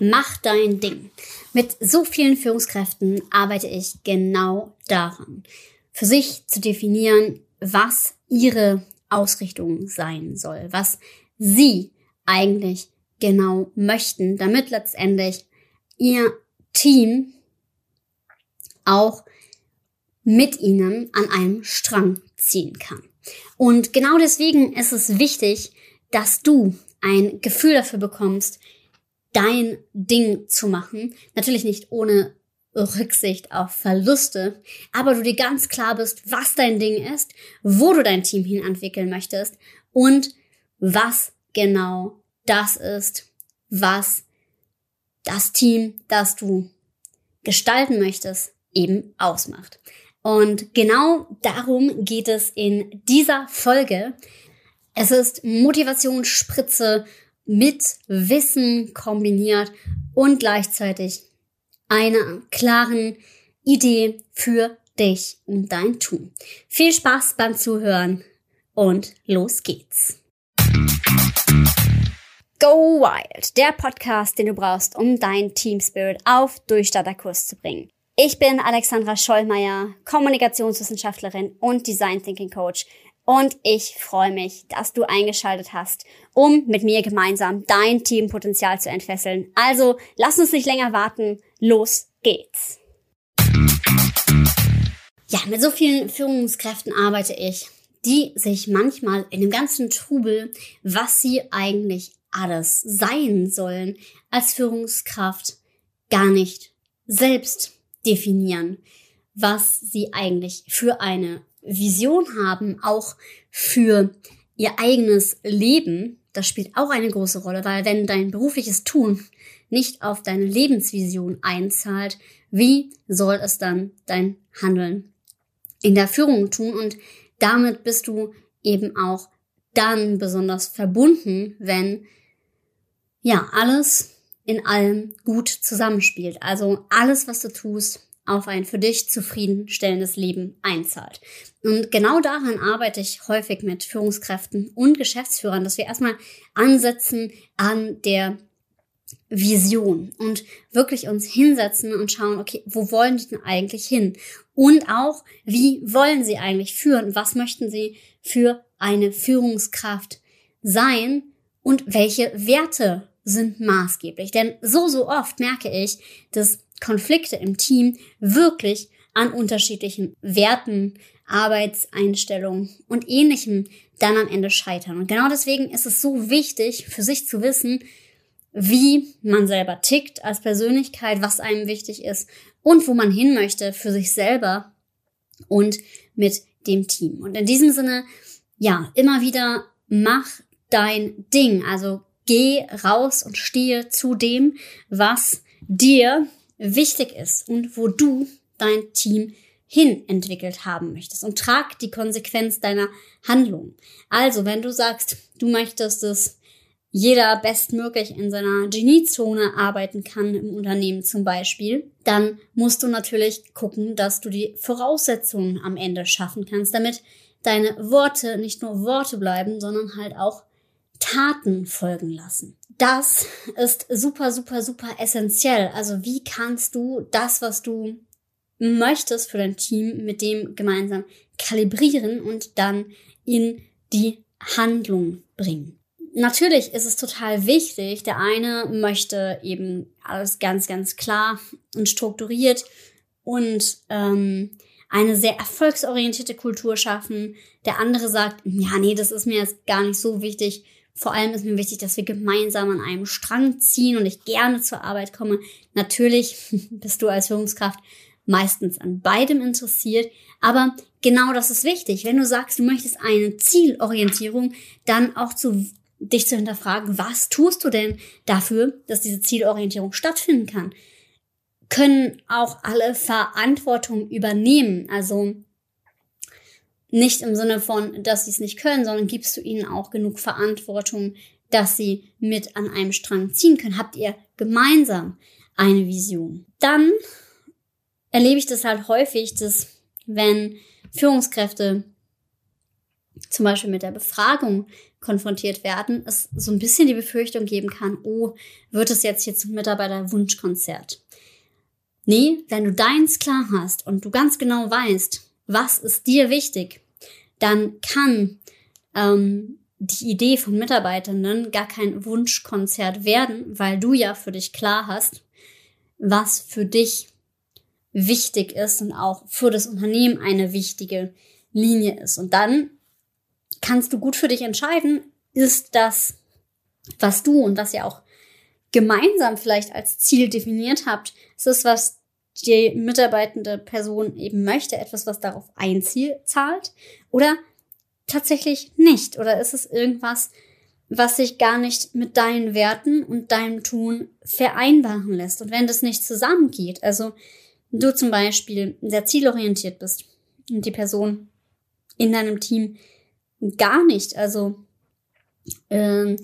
Mach dein Ding. Mit so vielen Führungskräften arbeite ich genau daran, für sich zu definieren, was ihre Ausrichtung sein soll, was sie eigentlich genau möchten, damit letztendlich ihr Team auch mit ihnen an einem Strang ziehen kann. Und genau deswegen ist es wichtig, dass du ein Gefühl dafür bekommst, dein Ding zu machen. Natürlich nicht ohne Rücksicht auf Verluste, aber du dir ganz klar bist, was dein Ding ist, wo du dein Team hin entwickeln möchtest und was genau das ist, was das Team, das du gestalten möchtest, eben ausmacht. Und genau darum geht es in dieser Folge. Es ist Motivationsspritze mit Wissen kombiniert und gleichzeitig einer klaren Idee für dich und dein Tun. Viel Spaß beim Zuhören und los geht's. Go Wild, der Podcast, den du brauchst, um dein Team Spirit auf Durchstarterkurs zu bringen. Ich bin Alexandra Schollmeier, Kommunikationswissenschaftlerin und Design Thinking Coach und ich freue mich, dass du eingeschaltet hast, um mit mir gemeinsam dein Teampotenzial zu entfesseln. Also lass uns nicht länger warten, los geht's. Ja, mit so vielen Führungskräften arbeite ich, die sich manchmal in dem ganzen Trubel, was sie eigentlich alles sein sollen, als Führungskraft gar nicht selbst definieren, was sie eigentlich für eine Vision haben, auch für ihr eigenes Leben. Das spielt auch eine große Rolle, weil wenn dein berufliches Tun nicht auf deine Lebensvision einzahlt, wie soll es dann dein Handeln in der Führung tun? Und damit bist du eben auch dann besonders verbunden, wenn ja alles in allem gut zusammenspielt. Also alles, was du tust, auf ein für dich zufriedenstellendes Leben einzahlt. Und genau daran arbeite ich häufig mit Führungskräften und Geschäftsführern, dass wir erstmal ansetzen an der Vision und wirklich uns hinsetzen und schauen, okay, wo wollen die denn eigentlich hin? Und auch, wie wollen sie eigentlich führen? Was möchten sie für eine Führungskraft sein? Und welche Werte sind maßgeblich? Denn so, so oft merke ich, dass Konflikte im Team wirklich an unterschiedlichen Werten, Arbeitseinstellungen und ähnlichem dann am Ende scheitern. Und genau deswegen ist es so wichtig, für sich zu wissen, wie man selber tickt als Persönlichkeit, was einem wichtig ist und wo man hin möchte für sich selber und mit dem Team. Und in diesem Sinne, ja, immer wieder mach dein Ding. Also geh raus und stehe zu dem, was dir wichtig ist und wo du dein Team hin entwickelt haben möchtest und trag die Konsequenz deiner Handlung. Also, wenn du sagst, du möchtest, dass jeder bestmöglich in seiner Geniezone arbeiten kann im Unternehmen zum Beispiel, dann musst du natürlich gucken, dass du die Voraussetzungen am Ende schaffen kannst, damit deine Worte nicht nur Worte bleiben, sondern halt auch Taten folgen lassen das ist super, super, super essentiell. Also wie kannst du das, was du möchtest für dein Team, mit dem gemeinsam kalibrieren und dann in die Handlung bringen. Natürlich ist es total wichtig. Der eine möchte eben alles ganz, ganz klar und strukturiert und ähm, eine sehr erfolgsorientierte Kultur schaffen. Der andere sagt, ja, nee, das ist mir jetzt gar nicht so wichtig. Vor allem ist mir wichtig, dass wir gemeinsam an einem Strang ziehen und ich gerne zur Arbeit komme. Natürlich bist du als Führungskraft meistens an beidem interessiert, aber genau das ist wichtig. Wenn du sagst, du möchtest eine Zielorientierung, dann auch zu dich zu hinterfragen, was tust du denn dafür, dass diese Zielorientierung stattfinden kann? Können auch alle Verantwortung übernehmen? Also nicht im Sinne von, dass sie es nicht können, sondern gibst du ihnen auch genug Verantwortung, dass sie mit an einem Strang ziehen können. Habt ihr gemeinsam eine Vision? Dann erlebe ich das halt häufig, dass wenn Führungskräfte zum Beispiel mit der Befragung konfrontiert werden, es so ein bisschen die Befürchtung geben kann, oh, wird es jetzt hier zum Mitarbeiterwunschkonzert? Nee, wenn du deins klar hast und du ganz genau weißt, was ist dir wichtig, dann kann ähm, die Idee von Mitarbeitenden gar kein Wunschkonzert werden, weil du ja für dich klar hast, was für dich wichtig ist und auch für das Unternehmen eine wichtige Linie ist. Und dann kannst du gut für dich entscheiden, ist das, was du und was ihr auch gemeinsam vielleicht als Ziel definiert habt, ist das, was die mitarbeitende Person eben möchte, etwas, was darauf einzahlt oder tatsächlich nicht? Oder ist es irgendwas, was sich gar nicht mit deinen Werten und deinem Tun vereinbaren lässt? Und wenn das nicht zusammengeht, also du zum Beispiel sehr zielorientiert bist und die Person in deinem Team gar nicht, also ähm,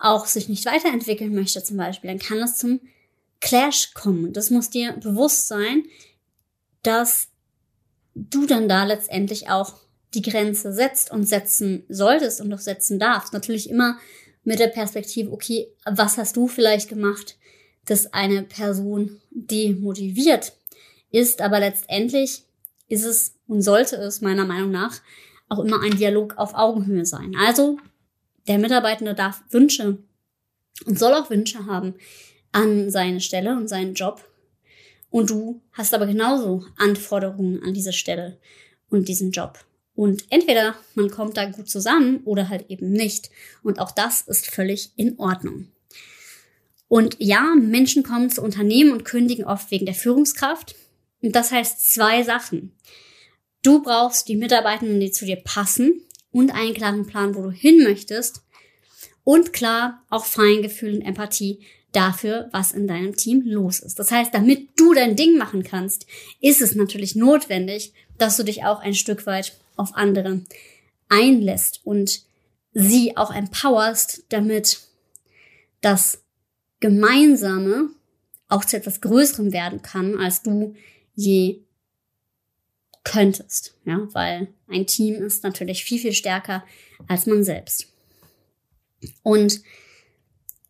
auch sich nicht weiterentwickeln möchte zum Beispiel, dann kann es zum Clash kommen. Das muss dir bewusst sein, dass du dann da letztendlich auch die Grenze setzt und setzen solltest und auch setzen darfst. Natürlich immer mit der Perspektive, okay, was hast du vielleicht gemacht, dass eine Person demotiviert ist, aber letztendlich ist es und sollte es meiner Meinung nach auch immer ein Dialog auf Augenhöhe sein. Also der Mitarbeitende darf Wünsche und soll auch Wünsche haben an seine Stelle und seinen Job. Und du hast aber genauso Anforderungen an diese Stelle und diesen Job. Und entweder man kommt da gut zusammen oder halt eben nicht. Und auch das ist völlig in Ordnung. Und ja, Menschen kommen zu Unternehmen und kündigen oft wegen der Führungskraft. Und das heißt zwei Sachen. Du brauchst die Mitarbeitenden, die zu dir passen und einen klaren Plan, wo du hin möchtest. Und klar, auch Feingefühl und Empathie dafür, was in deinem Team los ist. Das heißt, damit du dein Ding machen kannst, ist es natürlich notwendig, dass du dich auch ein Stück weit auf andere einlässt und sie auch empowerst, damit das Gemeinsame auch zu etwas Größerem werden kann, als du je könntest. Ja, weil ein Team ist natürlich viel, viel stärker als man selbst. Und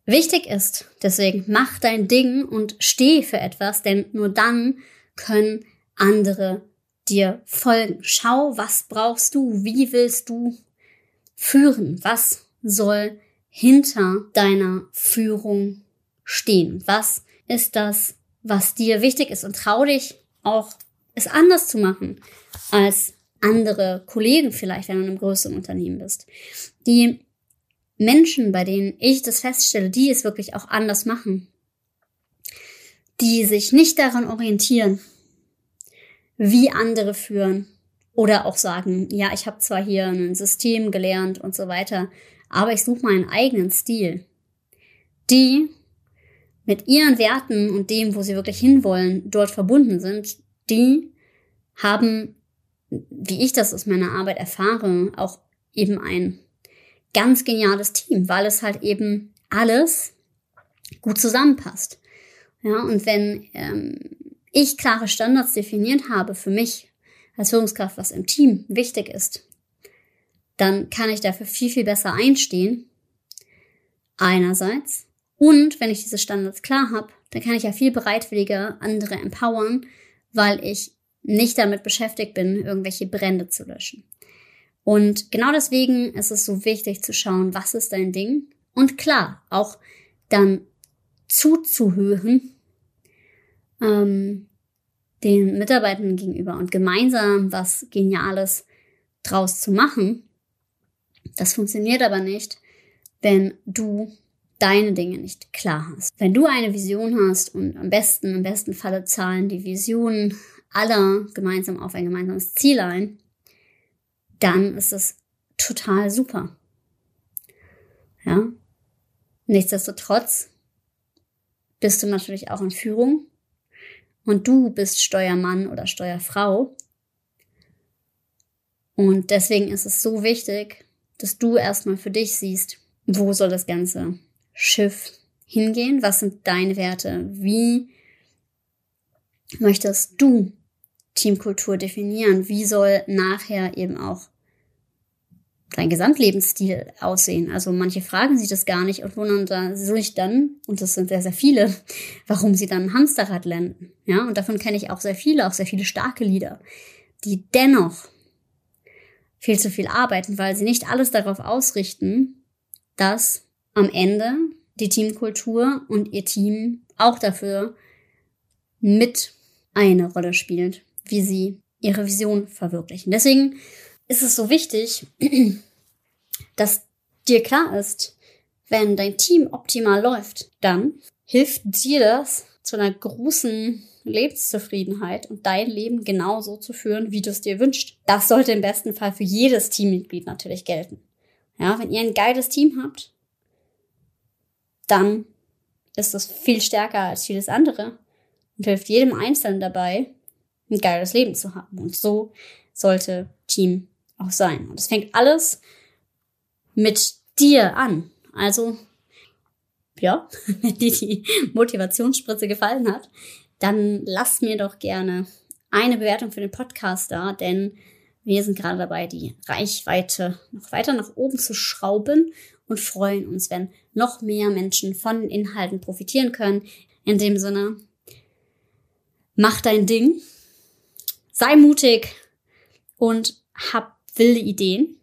wichtig ist, deswegen mach dein Ding und steh für etwas, denn nur dann können andere dir folgen. Schau, was brauchst du? Wie willst du führen? Was soll hinter deiner Führung stehen? Was ist das, was dir wichtig ist? Und trau dich auch, es anders zu machen als andere Kollegen vielleicht, wenn du in einem größeren Unternehmen bist. Die Menschen, bei denen ich das feststelle, die es wirklich auch anders machen, die sich nicht daran orientieren, wie andere führen. Oder auch sagen, ja, ich habe zwar hier ein System gelernt und so weiter, aber ich suche meinen eigenen Stil. Die mit ihren Werten und dem, wo sie wirklich hinwollen, dort verbunden sind, die haben, wie ich das aus meiner Arbeit erfahre, auch eben ein ganz geniales Team, weil es halt eben alles gut zusammenpasst. Ja, und wenn ähm, ich klare Standards definiert habe für mich als Führungskraft, was im Team wichtig ist, dann kann ich dafür viel, viel besser einstehen. Einerseits. Und wenn ich diese Standards klar habe, dann kann ich ja viel bereitwilliger andere empowern, weil ich nicht damit beschäftigt bin, irgendwelche Brände zu löschen. Und genau deswegen ist es so wichtig zu schauen, was ist dein Ding? Und klar, auch dann zuzuhören ähm, den Mitarbeitenden gegenüber und gemeinsam was Geniales draus zu machen. Das funktioniert aber nicht, wenn du deine Dinge nicht klar hast. Wenn du eine Vision hast und am besten, im besten Falle zahlen die Visionen aller gemeinsam auf ein gemeinsames Ziel ein, dann ist es total super. Ja. Nichtsdestotrotz bist du natürlich auch in Führung und du bist Steuermann oder Steuerfrau. Und deswegen ist es so wichtig, dass du erstmal für dich siehst, wo soll das ganze Schiff hingehen? Was sind deine Werte? Wie möchtest du Teamkultur definieren? Wie soll nachher eben auch dein Gesamtlebensstil aussehen? Also manche fragen sich das gar nicht und wundern sich dann, und das sind sehr, sehr viele, warum sie dann Hamsterrad landen. Ja, und davon kenne ich auch sehr viele, auch sehr viele starke Lieder, die dennoch viel zu viel arbeiten, weil sie nicht alles darauf ausrichten, dass am Ende die Teamkultur und ihr Team auch dafür mit eine Rolle spielt, wie sie ihre Vision verwirklichen. Deswegen ist es so wichtig, dass dir klar ist, wenn dein Team optimal läuft, dann hilft dir das zu einer großen Lebenszufriedenheit und dein Leben genauso zu führen, wie du es dir wünschst. Das sollte im besten Fall für jedes Teammitglied natürlich gelten. Ja, wenn ihr ein geiles Team habt, dann ist das viel stärker als vieles andere und hilft jedem Einzelnen dabei, ein geiles Leben zu haben. Und so sollte Team auch sein. Und es fängt alles mit dir an. Also, ja, wenn dir die Motivationsspritze gefallen hat, dann lass mir doch gerne eine Bewertung für den Podcast da, denn wir sind gerade dabei, die Reichweite noch weiter nach oben zu schrauben und freuen uns, wenn noch mehr Menschen von den Inhalten profitieren können. In dem Sinne, mach dein Ding, sei mutig und hab wilde Ideen.